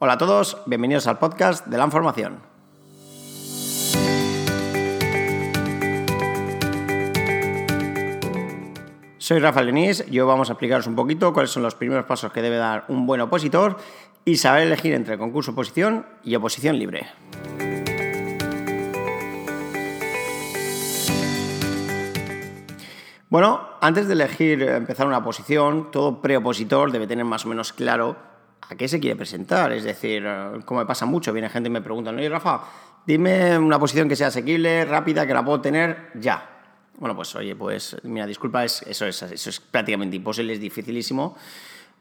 Hola a todos, bienvenidos al podcast de la información. Soy Rafael Lenís y hoy vamos a explicaros un poquito cuáles son los primeros pasos que debe dar un buen opositor y saber elegir entre concurso oposición y oposición libre. Bueno, antes de elegir empezar una oposición, todo preopositor debe tener más o menos claro a qué se quiere presentar. Es decir, como me pasa mucho, viene gente y me pregunta, oye Rafa, dime una posición que sea asequible, rápida, que la puedo tener ya. Bueno, pues oye, pues mira, disculpa, eso, es, eso es prácticamente imposible, es dificilísimo.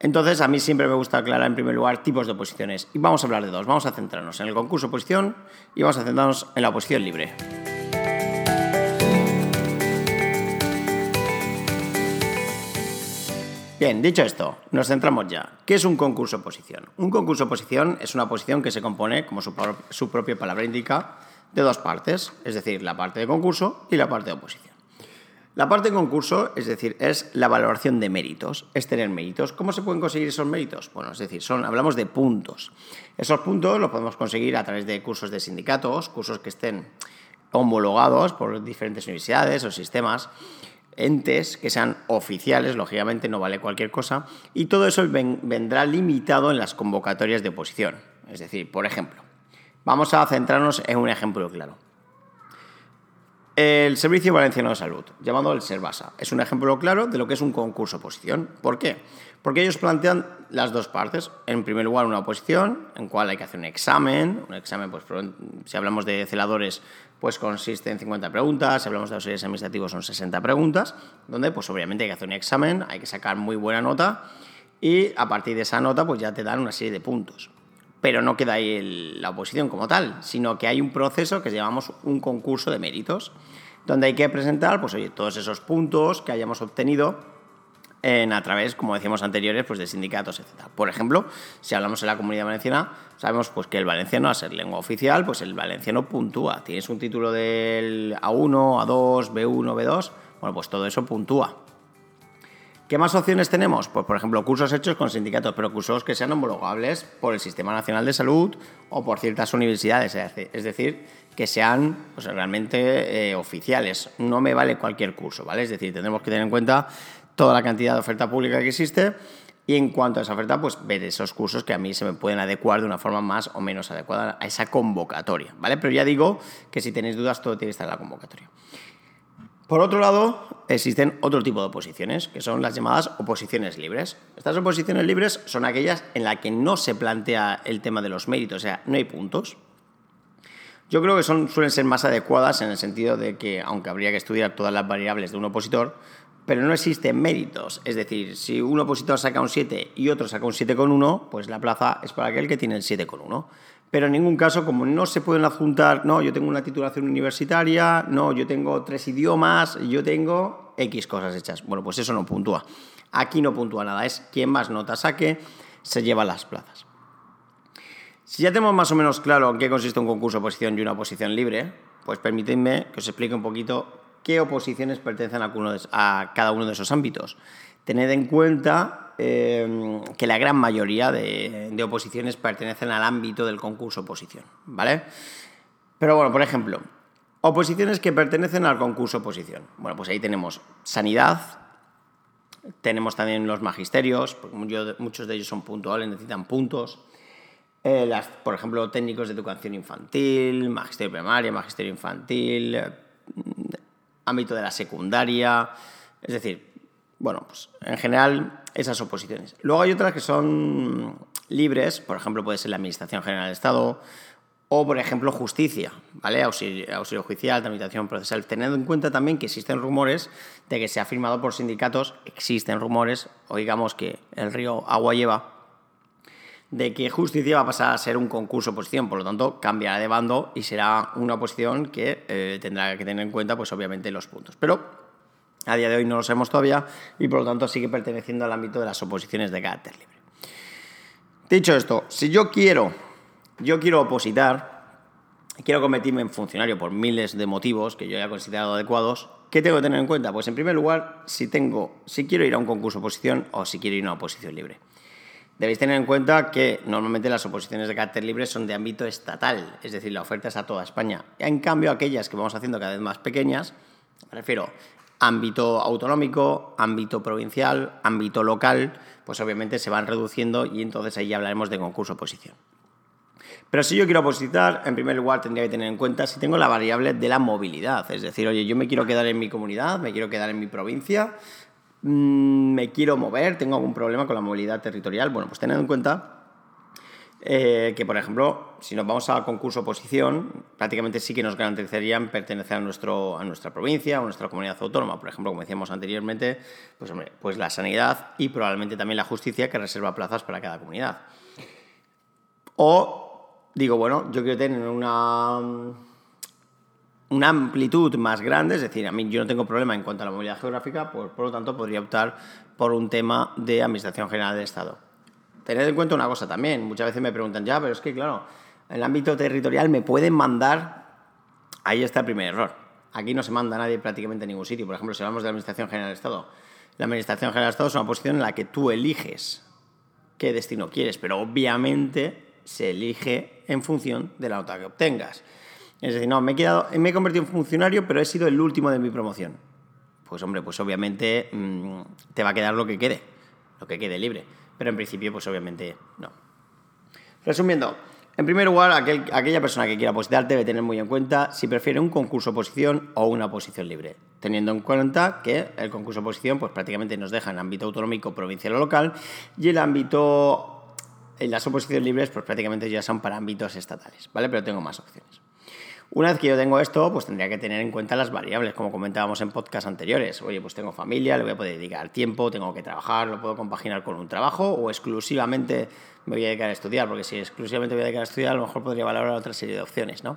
Entonces, a mí siempre me gusta aclarar en primer lugar tipos de oposiciones. Y vamos a hablar de dos. Vamos a centrarnos en el concurso oposición y vamos a centrarnos en la oposición libre. Bien, dicho esto, nos centramos ya. ¿Qué es un concurso oposición? Un concurso oposición es una oposición que se compone, como su, su propia palabra indica, de dos partes, es decir, la parte de concurso y la parte de oposición. La parte de concurso, es decir, es la valoración de méritos, es tener méritos. ¿Cómo se pueden conseguir esos méritos? Bueno, es decir, son, hablamos de puntos. Esos puntos los podemos conseguir a través de cursos de sindicatos, cursos que estén homologados por diferentes universidades o sistemas, entes que sean oficiales, lógicamente no vale cualquier cosa, y todo eso vendrá limitado en las convocatorias de oposición. Es decir, por ejemplo, vamos a centrarnos en un ejemplo claro. El Servicio Valenciano de Salud, llamado el SERVASA, es un ejemplo claro de lo que es un concurso oposición. ¿Por qué? Porque ellos plantean las dos partes. En primer lugar, una oposición, en cual hay que hacer un examen. Un examen, pues si hablamos de celadores, pues consiste en 50 preguntas. Si hablamos de auxiliares administrativos, son 60 preguntas. Donde, pues obviamente hay que hacer un examen, hay que sacar muy buena nota. Y a partir de esa nota, pues ya te dan una serie de puntos pero no queda ahí la oposición como tal, sino que hay un proceso que llamamos un concurso de méritos, donde hay que presentar pues, oye, todos esos puntos que hayamos obtenido en, a través, como decíamos anteriores, pues de sindicatos, etc. Por ejemplo, si hablamos en la comunidad valenciana, sabemos pues, que el valenciano, a ser lengua oficial, pues el valenciano puntúa. Tienes un título del A1, A2, B1, B2, bueno, pues todo eso puntúa. ¿Qué más opciones tenemos? Pues, por ejemplo, cursos hechos con sindicatos, pero cursos que sean homologables por el Sistema Nacional de Salud o por ciertas universidades, es decir, que sean realmente eh, oficiales. No me vale cualquier curso, ¿vale? Es decir, tendremos que tener en cuenta toda la cantidad de oferta pública que existe y en cuanto a esa oferta, pues ver esos cursos que a mí se me pueden adecuar de una forma más o menos adecuada a esa convocatoria, ¿vale? Pero ya digo que si tenéis dudas, todo tiene que estar en la convocatoria. Por otro lado, existen otro tipo de oposiciones, que son las llamadas oposiciones libres. Estas oposiciones libres son aquellas en las que no se plantea el tema de los méritos, o sea, no hay puntos. Yo creo que son, suelen ser más adecuadas en el sentido de que, aunque habría que estudiar todas las variables de un opositor, pero no existen méritos. Es decir, si un opositor saca un 7 y otro saca un 7,1, pues la plaza es para aquel que tiene el 7,1 pero en ningún caso, como no se pueden adjuntar, no, yo tengo una titulación universitaria, no, yo tengo tres idiomas, yo tengo X cosas hechas. Bueno, pues eso no puntúa. Aquí no puntúa nada, es quien más notas saque, se lleva las plazas. Si ya tenemos más o menos claro en qué consiste un concurso de oposición y una oposición libre, pues permíteme que os explique un poquito qué oposiciones pertenecen a cada uno de esos ámbitos. Tened en cuenta Em, que la gran mayoría de, oposiciones pertenecen al ámbito del concurso oposición, ¿vale? Pero bueno, por ejemplo, oposiciones que pertenecen al concurso oposición. Bueno, pues ahí tenemos sanidad, tenemos también los magisterios, muchos de ellos son puntuales, necesitan puntos. Eh, por ejemplo, técnicos de educación infantil, magisterio primaria, magisterio infantil, eh, ámbito de la secundaria. Es decir, bueno, pues en general esas oposiciones. Luego hay otras que son libres, por ejemplo, puede ser la Administración General del Estado o, por ejemplo, justicia, ¿vale? Auxilio, judicial, tramitación procesal. Teniendo en cuenta también que existen rumores de que se ha firmado por sindicatos, existen rumores, oigamos que el río agua lleva, de que justicia va a pasar a ser un concurso oposición, por lo tanto cambiará de bando y será una oposición que eh, tendrá que tener en cuenta, pues obviamente, los puntos. Pero a día de hoy no lo sabemos todavía y por lo tanto sigue perteneciendo al ámbito de las oposiciones de carácter libre. Dicho esto, si yo quiero, yo quiero opositar, quiero convertirme en funcionario por miles de motivos que yo haya considerado adecuados, ¿qué tengo que tener en cuenta? Pues en primer lugar, si tengo, si quiero ir a un concurso oposición o si quiero ir a una oposición libre. Debéis tener en cuenta que normalmente las oposiciones de carácter libre son de ámbito estatal, es decir, la oferta es a toda España. En cambio, aquellas que vamos haciendo cada vez más pequeñas, me refiero ámbito autonómico, ámbito provincial, ámbito local, pues obviamente se van reduciendo y entonces ahí ya hablaremos de concurso oposición. Pero si yo quiero opositar, en primer lugar tendría que tener en cuenta si tengo la variable de la movilidad. Es decir, oye, yo me quiero quedar en mi comunidad, me quiero quedar en mi provincia, Mm, me quiero mover, tengo algún problema con la movilidad territorial, bueno, pues tened en cuenta eh, que, por ejemplo, si nos vamos a concurso oposición, prácticamente sí que nos garantizarían pertenecer a, nuestro, a nuestra provincia, a nuestra comunidad autónoma. Por ejemplo, como decíamos anteriormente, pues, pues la sanidad y probablemente también la justicia que reserva plazas para cada comunidad. O digo, bueno, yo quiero tener una una amplitud más grande, es decir, a mí yo no tengo problema en cuanto a la movilidad geográfica, pues por lo tanto podría optar por un tema de Administración General del Estado. Tened en cuenta una cosa también, muchas veces me preguntan, ya, pero es que claro, en el ámbito territorial me pueden mandar, ahí está el primer error. Aquí no se manda a nadie prácticamente a ningún sitio. Por ejemplo, si hablamos de la Administración General del Estado, la Administración General del Estado es una posición en la que tú eliges qué destino quieres, pero obviamente se elige en función de la nota que obtengas. Es decir, no, me he, quedado, me he convertido en funcionario, pero he sido el último de mi promoción. Pues hombre, pues obviamente mm, te va a quedar lo que quede, lo que quede libre. Pero en principio, pues obviamente no. Resumiendo, en primer lugar, aquella persona que quiera positar debe tener muy en cuenta si prefiere un concurso oposición o una posición libre, teniendo en cuenta que el concurso oposición pues prácticamente nos deja en ámbito autonómico, provincial o local y el ámbito, las oposiciones libres pues prácticamente ya son para ámbitos estatales, ¿vale? Pero tengo más opciones. Una vez que yo tengo esto, pues tendría que tener en cuenta las variables, como comentábamos en podcast anteriores. Oye, pues tengo familia, le voy a poder dedicar tiempo, tengo que trabajar, lo puedo compaginar con un trabajo o exclusivamente me voy a dedicar a estudiar, porque si exclusivamente voy a dedicar a estudiar, a lo mejor podría valorar otra serie de opciones, ¿no?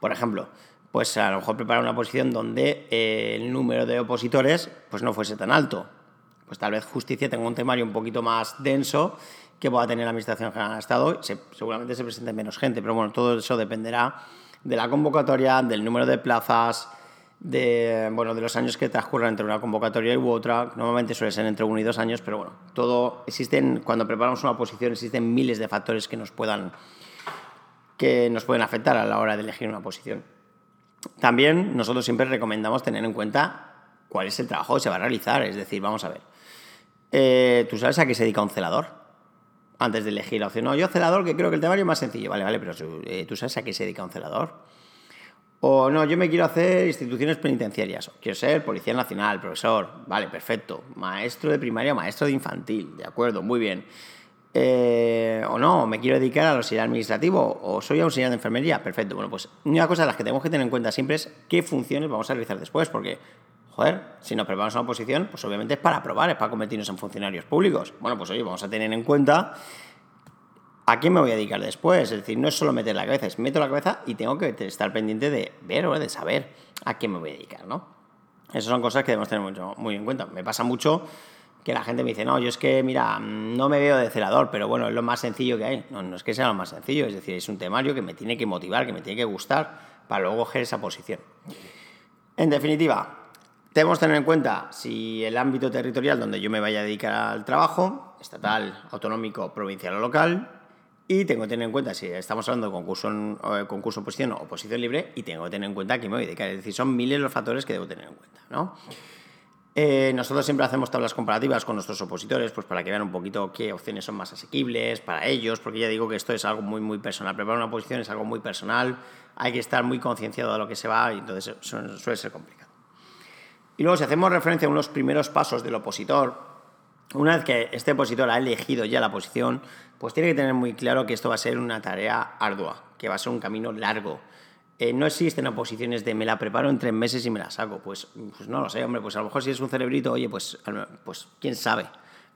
Por ejemplo, pues a lo mejor preparar una posición donde eh, el número de opositores pues no fuese tan alto. Pues tal vez justicia tenga un temario un poquito más denso que pueda tener la Administración General del Estado. seguramente se presente menos gente, pero bueno, todo eso dependerá de la convocatoria, del número de plazas, de, bueno, de los años que transcurran entre una convocatoria y otra. Normalmente suele ser entre uno y dos años, pero bueno, todo existen, cuando preparamos una posición, existen miles de factores que nos puedan, que nos pueden afectar a la hora de elegir una posición. También nosotros siempre recomendamos tener en cuenta cuál es el trabajo que se va a realizar. Es decir, vamos a ver, eh, ¿tú sabes a qué se dedica un celador? antes de elegir la opción. No, yo celador, que creo que el temario es más sencillo. Vale, vale, pero eh, ¿tú sabes a qué se dedica un celador? O no, yo me quiero hacer instituciones penitenciarias. Quiero ser policía nacional, profesor. Vale, perfecto. Maestro de primaria, maestro de infantil. De acuerdo, muy bien. Eh, o no, me quiero dedicar al auxiliar administrativo. O soy auxiliar de enfermería. Perfecto. Bueno, pues una cosa de las que tenemos que tener en cuenta siempre es qué funciones vamos a realizar después. Porque joder, si nos preparamos una oposición, pues obviamente es para aprobar, es para convertirnos en funcionarios públicos. Bueno, pues oye, vamos a tener en cuenta a quién me voy a dedicar después. Es decir, no es solo meter la cabeza, es meto la cabeza y tengo que estar pendiente de ver o de saber a quién me voy a dedicar, ¿no? Esas son cosas que debemos tener mucho, muy en cuenta. Me pasa mucho que la gente me dice, no, yo es que, mira, no me veo de celador, pero bueno, es lo más sencillo que hay. No, no es que sea lo más sencillo, es decir, es un temario que me tiene que motivar, que me tiene que gustar para luego coger esa posición. En definitiva, Debemos tener en cuenta si el ámbito territorial donde yo me vaya a dedicar al trabajo, estatal, autonómico, provincial o local, y tengo que tener en cuenta si estamos hablando de concurso, concurso oposición o oposición libre, y tengo que tener en cuenta quién me voy a dedicar. Es decir, son miles los factores que debo tener en cuenta. ¿no? Eh, nosotros siempre hacemos tablas comparativas con nuestros opositores, pues para que vean un poquito qué opciones son más asequibles para ellos, porque ya digo que esto es algo muy, muy personal. Preparar una oposición es algo muy personal, hay que estar muy concienciado de lo que se va y entonces suele ser complicado. Y luego, si hacemos referencia a unos primeros pasos del opositor, una vez que este opositor ha elegido ya la posición, pues tiene que tener muy claro que esto va a ser una tarea ardua, que va a ser un camino largo. Eh, no existen oposiciones de me la preparo en tres meses y me la saco. Pues, pues no lo sé, hombre, pues a lo mejor si es un cerebrito, oye, pues, pues quién sabe.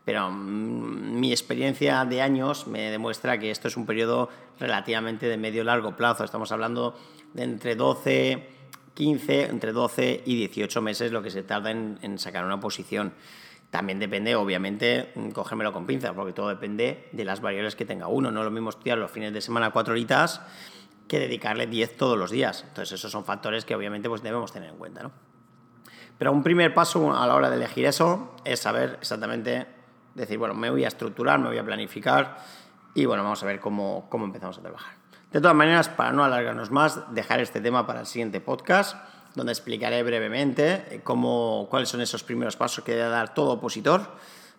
Pero mm, mi experiencia de años me demuestra que esto es un periodo relativamente de medio largo plazo. Estamos hablando de entre 12 15, entre 12 y 18 meses lo que se tarda en, sacar una posición. También depende, obviamente, mm, cogérmelo con pinzas, porque todo depende de las variables que tenga uno. No es lo mismo estudiar los fines de semana cuatro horitas que dedicarle 10 todos los días. Entonces, esos son factores que obviamente pues, debemos tener en cuenta. ¿no? Pero un primer paso a la hora de elegir eso es saber exactamente Decir, bueno, me voy a estructurar, me voy a planificar y bueno, vamos a ver cómo, cómo empezamos a trabajar. De todas maneras, para no alargarnos más, dejar este tema para el siguiente podcast, donde explicaré brevemente cómo, cuáles son esos primeros pasos que debe dar todo opositor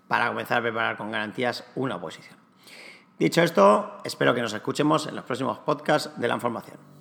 para comenzar a preparar con garantías una oposición. Dicho esto, espero que nos escuchemos en los próximos podcasts de la información.